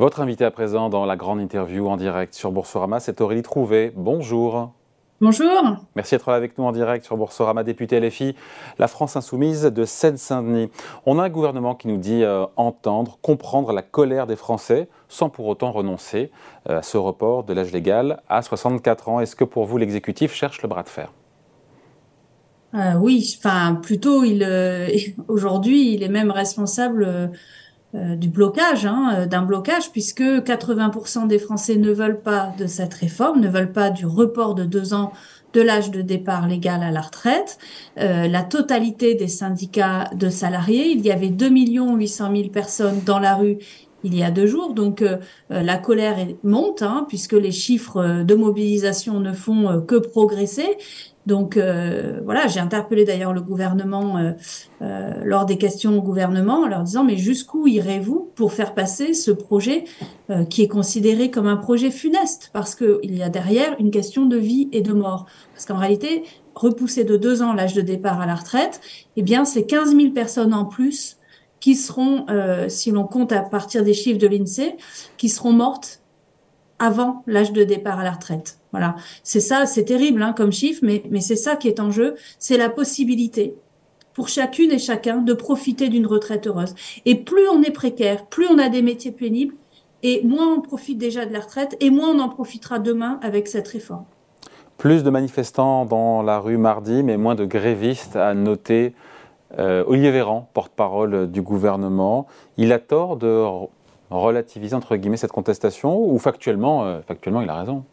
Votre invité à présent dans la grande interview en direct sur Boursorama, c'est Aurélie Trouvé. Bonjour. Bonjour. Merci d'être là avec nous en direct sur Boursorama, député LFI, la France Insoumise de Seine-Saint-Denis. On a un gouvernement qui nous dit euh, entendre, comprendre la colère des Français sans pour autant renoncer euh, à ce report de l'âge légal à 64 ans. Est-ce que pour vous, l'exécutif cherche le bras de fer? Euh, Oui, enfin, plutôt, il, aujourd'hui, il est même responsable euh, du blocage, hein, euh, d'un blocage, puisque 80% des Français ne veulent pas de cette réforme, ne veulent pas du report de deux ans de l'âge de départ légal à la retraite. Euh, la totalité des syndicats de salariés, il y avait 2 800 000 personnes dans la rue il y a deux jours. Donc la colère monte, hein, puisque les chiffres de mobilisation ne font que progresser. Donc euh, voilà, j'ai interpellé d'ailleurs le gouvernement euh, euh, lors des questions au gouvernement en leur disant mais jusqu'où irez-vous pour faire passer ce projet qui est considéré comme un projet funeste? Parce qu'il y a derrière une question de vie et de mort. Parce qu'en réalité, repousser de deux ans l'âge de départ à la retraite, eh bien c'est 15 000 personnes en plus qui seront, si l'on compte à partir des chiffres de l'INSEE, qui seront mortes avant l'âge de départ à la retraite. Voilà, c'est ça, c'est terrible hein, comme chiffre, mais c'est ça qui est en jeu, c'est la possibilité pour chacune et chacun de profiter d'une retraite heureuse. Et plus on est précaire, plus on a des métiers pénibles, et moins on profite déjà de la retraite, et moins on en profitera demain avec cette réforme. Plus de manifestants dans la rue mardi, mais moins de grévistes, à noter euh, Olivier Véran, porte-parole du gouvernement. Il a tort de relativiser entre guillemets cette contestation, ou factuellement, euh, factuellement il a raison?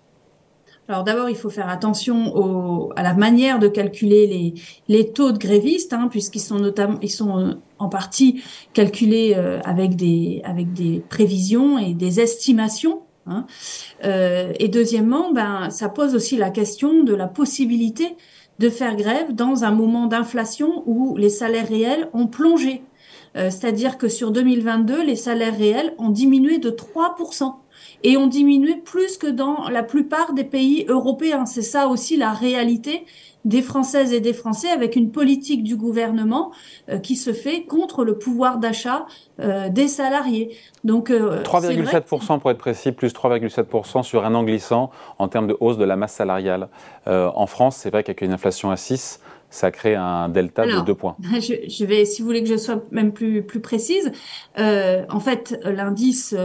Alors d'abord, il faut faire attention à la manière de calculer les, les taux de grévistes, hein, puisqu'ils sont notamment, ils sont euh, en partie calculés avec des avec des prévisions et des estimations. Hein. Et deuxièmement, ben ça pose aussi la question de la possibilité de faire grève dans un moment d'inflation où les salaires réels ont plongé. Euh, c'est-à-dire que sur 2022, les salaires réels ont diminué de 3 et ont diminué plus que dans la plupart des pays européens. C'est ça aussi la réalité des Françaises et des Français avec une politique du gouvernement euh, qui se fait contre le pouvoir d'achat euh, des salariés. Donc 3,7% euh, pour être précis, plus 3,7% sur un an glissant en termes de hausse de la masse salariale. en France, c'est vrai qu'avec une inflation à 6, ça crée un delta de 2 points. Je, je, vais, si vous voulez que je sois même plus, plus précise, en fait, l'indice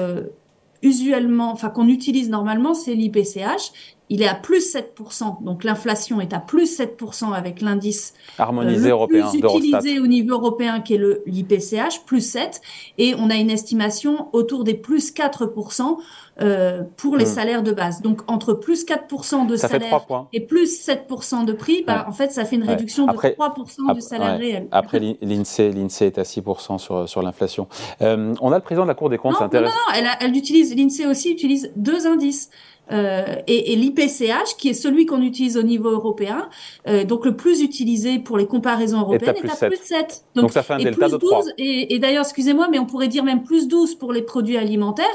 usuellement, enfin qu'on utilise normalement, c'est l'IPCH. Il est à plus 7%, donc l'inflation est à plus 7% avec l'indice harmonisé euh, européen plus utilisé au niveau européen qui est le l'IPCH, plus 7, et on a une estimation autour des plus 4% euh, pour les hmm. salaires de base. Donc entre plus 4% de salaire et plus 7% de prix, bah, en fait ça fait une réduction de 3% du salaire réel. Après l'INSEE, l'INSEE est à 6% sur, sur l'inflation. Euh, on a le président de la Cour des comptes, intéressant. Non, non, elle, elle utilise, l'INSEE aussi utilise deux indices. Euh, et, et l'IPCH, qui est celui qu'on utilise au niveau européen, euh, donc le plus utilisé pour les comparaisons européennes, est à, plus, 7. Donc, ça fait un delta de 3. et, et d'ailleurs, excusez-moi, mais on pourrait dire même plus 12 pour les produits alimentaires,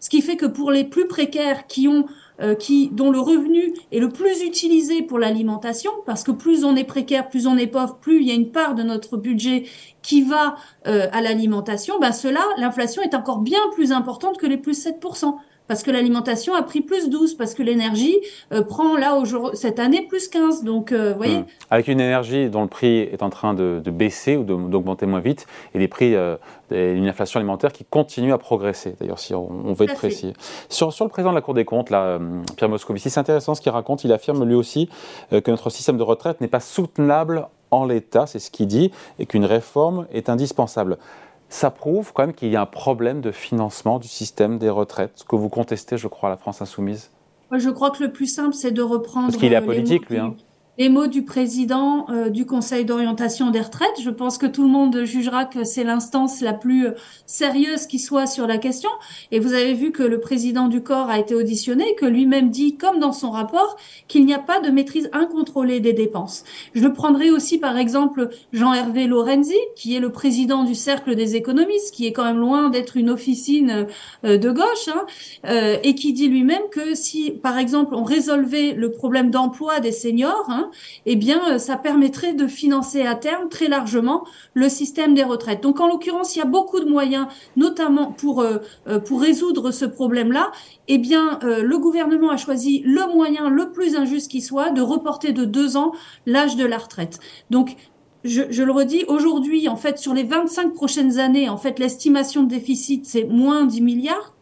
ce qui fait que pour les plus précaires qui ont euh, qui, dont le revenu est le plus utilisé pour l'alimentation, parce que plus on est précaire, plus on est pauvre, plus il y a une part de notre budget qui va euh, à l'alimentation, ben cela, l'inflation est encore bien plus importante que les plus 7% parce que l'alimentation a pris plus 12, parce que l'énergie euh, prend là cette année plus 15. Donc, euh, vous voyez. Hmm. Avec une énergie dont le prix est en train de, baisser ou d'augmenter moins vite, et des prix, euh, une inflation alimentaire qui continue à progresser. D'ailleurs, si on, veut être précis. Sur, sur, le président de la Cour des comptes, là, Pierre Moscovici, c'est intéressant ce qu'il raconte. Il affirme lui aussi que notre système de retraite n'est pas soutenable en l'état, c'est ce qu'il dit, et qu'une réforme est indispensable ça prouve quand même qu'il y a un problème de financement du système des retraites, ce que vous contestez, je crois, à la France insoumise. Je crois que le plus simple, c'est de reprendre. Parce qu'il est apolitique, lui. Hein les mots du président euh, du Conseil d'orientation des retraites. Je pense que tout le monde jugera que c'est l'instance la plus euh, sérieuse qui soit sur la question. Et vous avez vu que le président du corps a été auditionné, que lui-même dit, comme dans son rapport, qu'il n'y a pas de maîtrise incontrôlée des dépenses. Je prendrai aussi par exemple Jean-Hervé Lorenzi, qui est le président du Cercle des économistes, qui est quand même loin d'être une officine euh, de gauche, hein, et qui dit lui-même que si, par exemple, on résolvait le problème d'emploi des seniors, hein, eh bien, ça permettrait de financer à terme très largement le système des retraites. Donc, en l'occurrence, il y a beaucoup de moyens, notamment pour pour résoudre ce problème-là. Eh bien, le gouvernement a choisi le moyen le plus injuste qui soit de reporter de deux ans l'âge de la retraite. Donc, je, le redis, aujourd'hui, en fait, sur les 25 prochaines années, en fait, l'estimation de déficit, c'est moins 10 milliards.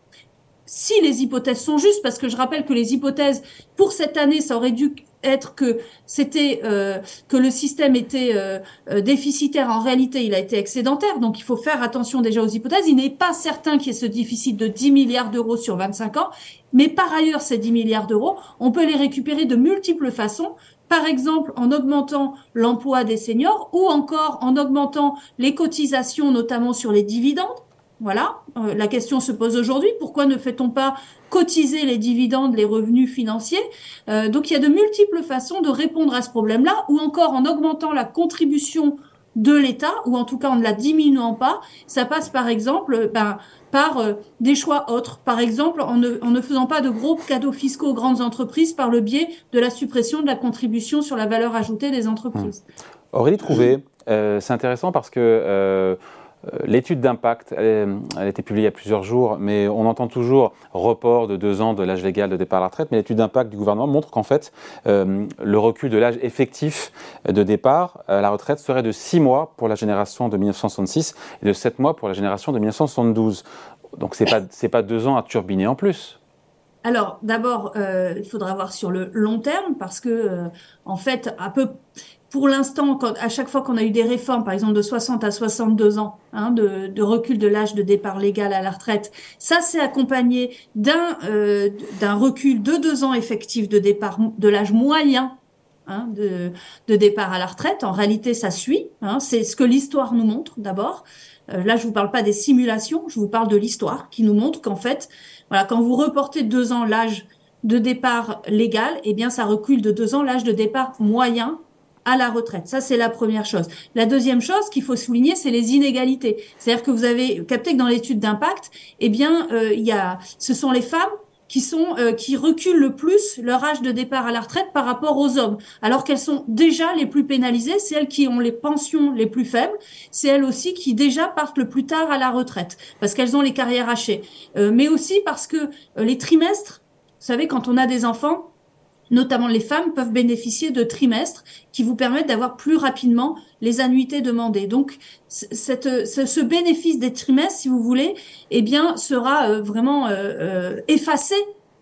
Si les hypothèses sont justes, parce que je rappelle que les hypothèses pour cette année, ça aurait dû être que c'était euh, que le système était euh, euh, déficitaire. En réalité, il a été excédentaire. Donc, il faut faire attention déjà aux hypothèses. Il n'est pas certain qu'il y ait ce déficit de 10 milliards d'euros sur 25 ans. Mais par ailleurs, ces 10 milliards d'euros, on peut les récupérer de multiples façons par exemple en augmentant l'emploi des seniors ou encore en augmentant les cotisations, notamment sur les dividendes. Voilà, euh, la question se pose aujourd'hui. Pourquoi ne fait-on pas cotiser les dividendes, les revenus financiers? Euh, Donc il y a de multiples façons de répondre à ce problème-là, ou encore en augmentant la contribution de l'État, ou en tout cas en ne la diminuant pas. Ça passe par exemple ben, par euh, des choix autres. Par exemple, en ne, faisant pas de gros cadeaux fiscaux aux grandes entreprises par le biais de la suppression de la contribution sur la valeur ajoutée des entreprises. Mmh. Aurélie Trouvé, euh, c'est intéressant parce que euh, euh, l'étude d'impact, elle, a été publiée il y a plusieurs jours, mais on entend toujours report de deux ans de l'âge légal de départ à la retraite. Mais l'étude d'impact du gouvernement montre qu'en fait, euh, le recul de l'âge effectif de départ à la retraite serait de six mois pour la génération de 1966 et de sept mois pour la génération de 1972. Donc pas c'est pas deux ans à turbiner en plus. Alors d'abord, euh, il faudra voir sur le long terme parce que en fait, un peu pour l'instant, à chaque fois qu'on a eu des réformes, par exemple de 60 à 62 ans, hein, de, recul de l'âge de départ légal à la retraite, ça s'est accompagné d'un euh, d'un recul de deux ans effectif de départ de l'âge moyen hein, de, départ à la retraite. En réalité, ça suit. Hein, c'est ce que l'histoire nous montre d'abord. Euh, là, je vous parle pas des simulations, je vous parle de l'histoire qui nous montre qu'en fait, quand vous reportez deux ans l'âge de départ légal, eh bien, ça recule de deux ans l'âge de départ moyen à la retraite. Ça, c'est la première chose. La deuxième chose qu'il faut souligner, c'est les inégalités. C'est-à-dire que vous avez capté que dans l'étude d'impact, eh bien, euh, il y a, ce sont les femmes qui sont euh, qui reculent le plus leur âge de départ à la retraite par rapport aux hommes, alors qu'elles sont déjà les plus pénalisées, c'est elles qui ont les pensions les plus faibles, c'est elles aussi qui déjà partent le plus tard à la retraite parce qu'elles ont les carrières hachées, euh, mais aussi parce que les trimestres, vous savez, quand on a des enfants, notamment les femmes, peuvent bénéficier de trimestres qui vous permettent d'avoir plus rapidement les annuités demandées. Donc, ce, bénéfice des trimestres, si vous voulez, eh bien, sera euh, vraiment euh, euh, effacé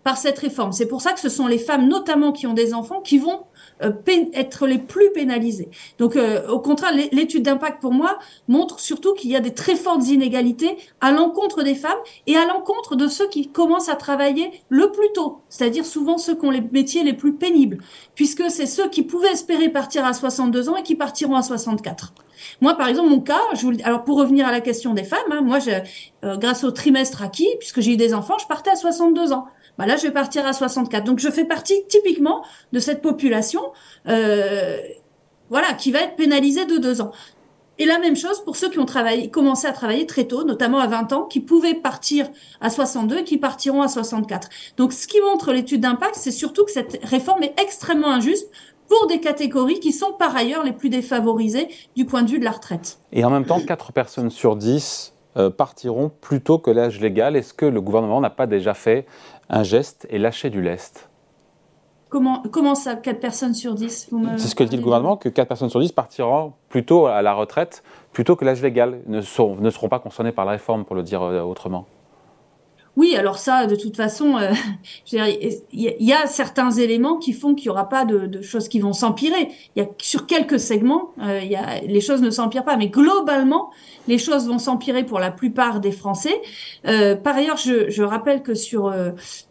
par cette réforme. C'est pour ça que ce sont les femmes, notamment qui ont des enfants, qui vont être les plus pénalisés. Donc, euh, au contraire, l'étude d'impact pour moi montre surtout qu'il y a des très fortes inégalités à l'encontre des femmes et à l'encontre de ceux qui commencent à travailler le plus tôt, c'est-à-dire souvent ceux qui ont les métiers les plus pénibles, puisque c'est ceux qui pouvaient espérer partir à 62 ans et qui partiront à 64. Moi, par exemple, mon cas, je vous, alors pour revenir à la question des femmes, hein, moi, je, euh, grâce au trimestre acquis, puisque j'ai eu des enfants, je partais à 62 ans. Bah là, je vais partir à 64. Donc, je fais partie typiquement de cette population, euh, voilà, qui va être pénalisée de deux ans. Et la même chose pour ceux qui ont commencé à travailler très tôt, notamment à 20 ans, qui pouvaient partir à 62 et qui partiront à 64. Donc, ce qui montre l'étude d'impact, c'est surtout que cette réforme est extrêmement injuste pour des catégories qui sont par ailleurs les plus défavorisées du point de vue de la retraite. Et en même temps, 4 personnes sur 10 euh, partiront plus tôt que l'âge légal. Est-ce que le gouvernement n'a pas déjà fait un geste et lâché du lest? Comment, comment ça, 4 personnes sur 10 C'est ce que dit le gouvernement, que 4 personnes sur 10 partiront plutôt à la retraite plutôt que l'âge légal, ne, ne seront pas concernées par la réforme, pour le dire euh, autrement. Oui, alors ça, de toute façon, euh, il y, a certains éléments qui font qu'il n'y aura pas de, choses qui vont s'empirer. Il y a sur quelques segments, euh, y a, les choses ne s'empirent pas, mais globalement, les choses vont s'empirer pour la plupart des Français. Euh, par ailleurs, je, je, rappelle que sur,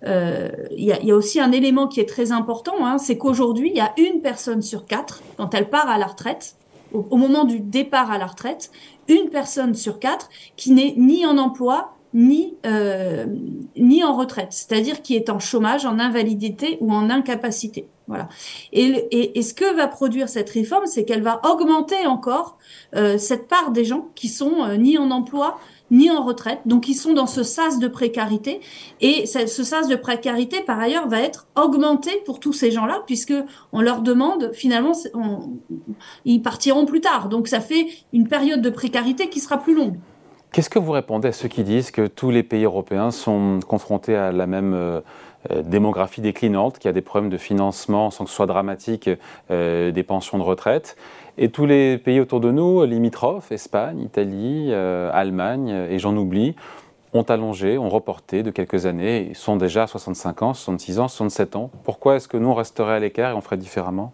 il y, a, y, a, aussi un élément qui est très important, hein, c'est qu'aujourd'hui, il y a une personne sur quatre quand elle part à la retraite, au moment du départ à la retraite, une personne sur quatre qui n'est ni en emploi ni, euh, ni en retraite, c'est-à-dire qui est en chômage, en invalidité ou en incapacité. Voilà. Et, et, ce que va produire cette réforme, c'est qu'elle va augmenter encore euh, cette part des gens qui sont euh, ni en emploi ni en retraite. Donc ils sont dans ce sas de précarité et ce, sas de précarité par ailleurs va être augmenté pour tous ces gens-là puisque on leur demande finalement ils partiront plus tard. Donc ça fait une période de précarité qui sera plus longue. Qu'est-ce que vous répondez à ceux qui disent que tous les pays européens sont confrontés à la même euh, euh, démographie déclinante, qu'il a des problèmes de financement sans que ce soit dramatique euh, des pensions de retraite? Et tous les pays autour de nous, limitrophes, Espagne, Italie, Allemagne, et j'en oublie, ont allongé, ont reporté de quelques années, et sont déjà à 65 ans, 66 ans, 67 ans. Pourquoi est-ce que nous, on resterait à l'écart et on ferait différemment?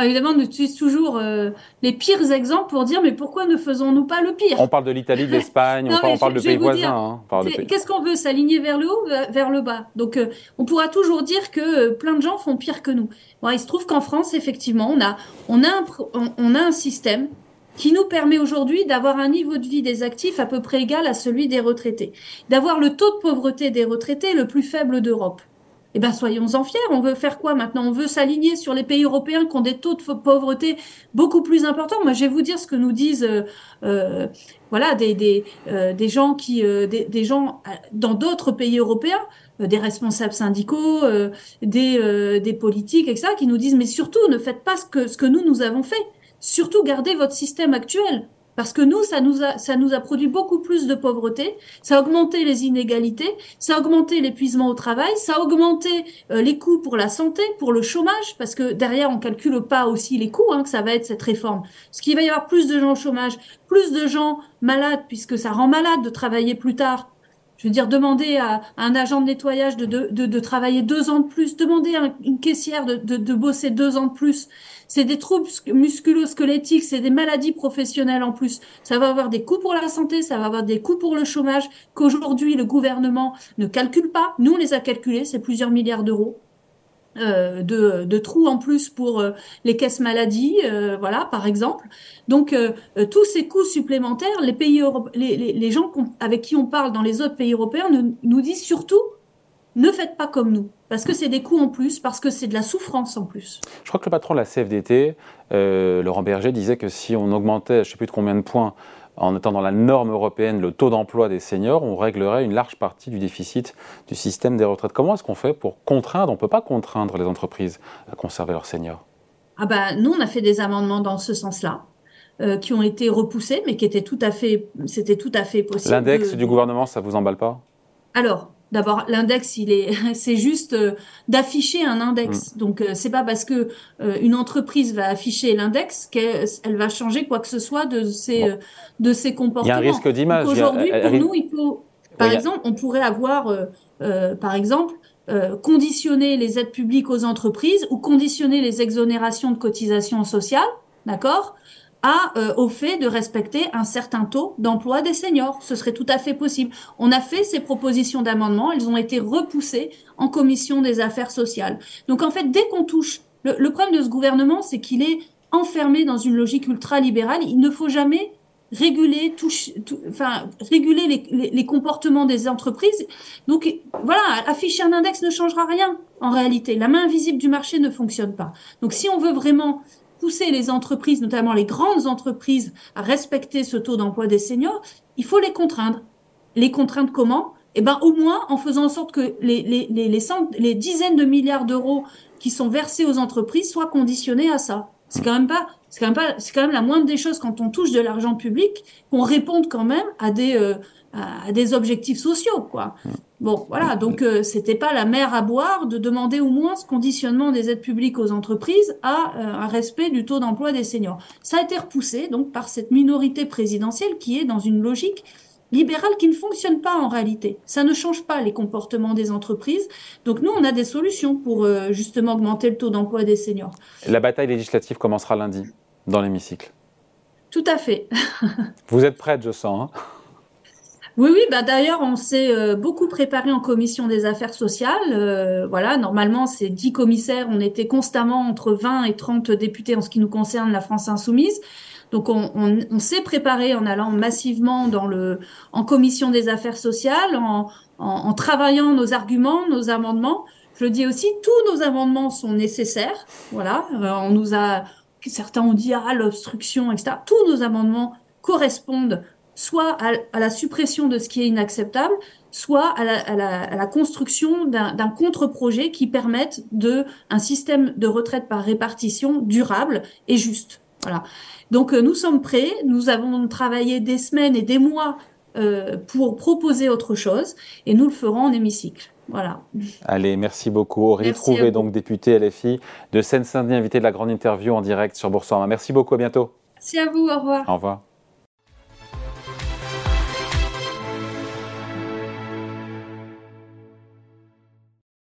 Évidemment, on utilise toujours euh, les pires exemples pour dire mais pourquoi ne faisons-nous pas le pire? On parle de l'Italie, de l'Espagne, on, parle de pays voisins. Hein, qu'est-ce qu'on veut S'aligner vers le haut, vers le bas? Donc, euh, on pourra toujours dire que euh, plein de gens font pire que nous. Bon, il se trouve qu'en France, effectivement, on a, on a, un, on a un système qui nous permet aujourd'hui d'avoir un niveau de vie des actifs à peu près égal à celui des retraités, d'avoir le taux de pauvreté des retraités le plus faible d'Europe eh ben soyons-en fiers. On veut faire quoi maintenant? On veut s'aligner sur les pays européens qui ont des taux de pauvreté beaucoup plus importants. Moi, je vais vous dire ce que nous disent euh, euh voilà euh, des gens qui des, des, gens dans d'autres pays européens, des responsables syndicaux, des des politiques, etc., qui nous disent mais surtout ne faites pas ce que nous nous avons fait. Surtout gardez votre système actuel. Parce que nous, ça nous a, ça nous a produit beaucoup plus de pauvreté, ça a augmenté les inégalités, ça a augmenté l'épuisement au travail, ça a augmenté euh, les coûts pour la santé, pour le chômage, parce que derrière, on calcule pas aussi les coûts hein, que ça va être cette réforme. Ce qu'il va y avoir plus de gens au chômage, plus de gens malades, puisque ça rend malade de travailler plus tard, je veux dire, demander à, un agent de nettoyage de, travailler deux ans de plus, demander à une caissière de, de, bosser deux ans de plus. C'est des troubles musculo-squelettiques, c'est des maladies professionnelles en plus. Ça va avoir des coûts pour la santé, ça va avoir des coûts pour le chômage qu'aujourd'hui le gouvernement ne calcule pas. Nous, on les a calculés, c'est plusieurs milliards d'euros. Euh, de, trous en plus pour euh, les caisses maladies, euh, voilà, par exemple. Donc, tous ces coûts supplémentaires, les pays, les, gens avec qui on parle dans les autres pays européens nous disent surtout ne faites pas comme nous, parce que c'est des coûts en plus, parce que c'est de la souffrance en plus. Je crois que le patron de la CFDT, Laurent Berger, disait que si on augmentait, je ne sais plus de combien de points, en étant dans la norme européenne le taux d'emploi des seniors, on réglerait une large partie du déficit du système des retraites. Comment est-ce qu'on fait pour contraindre On ne peut pas contraindre les entreprises à conserver leurs seniors? Ah bah, nous, on a fait des amendements dans ce sens-là. Euh, qui ont été repoussés, mais qui étaient tout à fait, c'était tout à fait possible. L'index du gouvernement, ça vous emballe pas? Alors, D'abord, l'index, il est, c'est juste euh, d'afficher un index. Mm. Donc, euh, c'est pas parce que euh, une entreprise va afficher l'index qu'elle va changer quoi que ce soit de ses, de ses comportements. Il y a un risque d'image. Aujourd'hui, pour nous, il faut, par exemple, on pourrait avoir, par exemple, conditionner les aides publiques aux entreprises ou conditionner les exonérations de cotisations sociales, d'accord? Euh, au fait de respecter un certain taux d'emploi des seniors. Ce serait tout à fait possible. On a fait ces propositions d'amendement, elles ont été repoussées en commission des affaires sociales. Donc en fait, dès qu'on touche, le, problème de ce gouvernement, c'est qu'il est enfermé dans une logique ultra-libérale. Il ne faut jamais réguler, touche, enfin, réguler les, les, comportements des entreprises. Donc voilà, afficher un index ne changera rien en réalité. La main invisible du marché ne fonctionne pas. Donc si on veut vraiment pousser les entreprises, notamment les grandes entreprises, à respecter ce taux d'emploi des seniors, il faut les contraindre. Les contraindre comment? Eh ben, au moins en faisant en sorte que les, les, les, les, les dizaines de milliards d'euros qui sont versés aux entreprises soient conditionnés à ça. C'est quand même pas, c'est quand même pas, c'est quand même la moindre des choses quand on touche de l'argent public, qu'on réponde quand même à des, euh, à des objectifs sociaux, quoi. Bon, voilà, donc euh, c'était pas la mer à boire de demander au moins ce conditionnement des aides publiques aux entreprises à euh, un respect du taux d'emploi des seniors. Ça a été repoussé donc par cette minorité présidentielle qui est dans une logique libérale qui ne fonctionne pas en réalité. Ça ne change pas les comportements des entreprises. Donc nous, on a des solutions pour euh, justement augmenter le taux d'emploi des seniors. La bataille législative commencera lundi dans l'hémicycle. Tout à fait. Vous êtes prête, je sens. Hein? Oui, oui, bah d'ailleurs, on s'est euh, beaucoup préparé en commission des affaires sociales. Euh, voilà, normalement, c'est 10 commissaires. On était constamment entre 20 et 30 députés en ce qui nous concerne la France insoumise. Donc, on, s'est préparé en allant massivement en commission des affaires sociales, en travaillant nos arguments, nos amendements. Je le dis aussi, tous nos amendements sont nécessaires. Voilà, euh, on nous a, certains ont dit ah l'obstruction, etc. Tous nos amendements correspondent soit à, la suppression de ce qui est inacceptable, soit à la, construction d'un contre-projet qui permette de un système de retraite par répartition durable et juste. Voilà. Donc euh, nous sommes prêts, nous avons travaillé des semaines et des mois euh, pour proposer autre chose et nous le ferons en hémicycle. Voilà. Allez, merci beaucoup. Aurélie Trouvé, donc députée LFI de Seine-Saint-Denis, invitée de la grande interview en direct sur Boursorama. Merci beaucoup, à bientôt. Merci à vous, au revoir. Au revoir.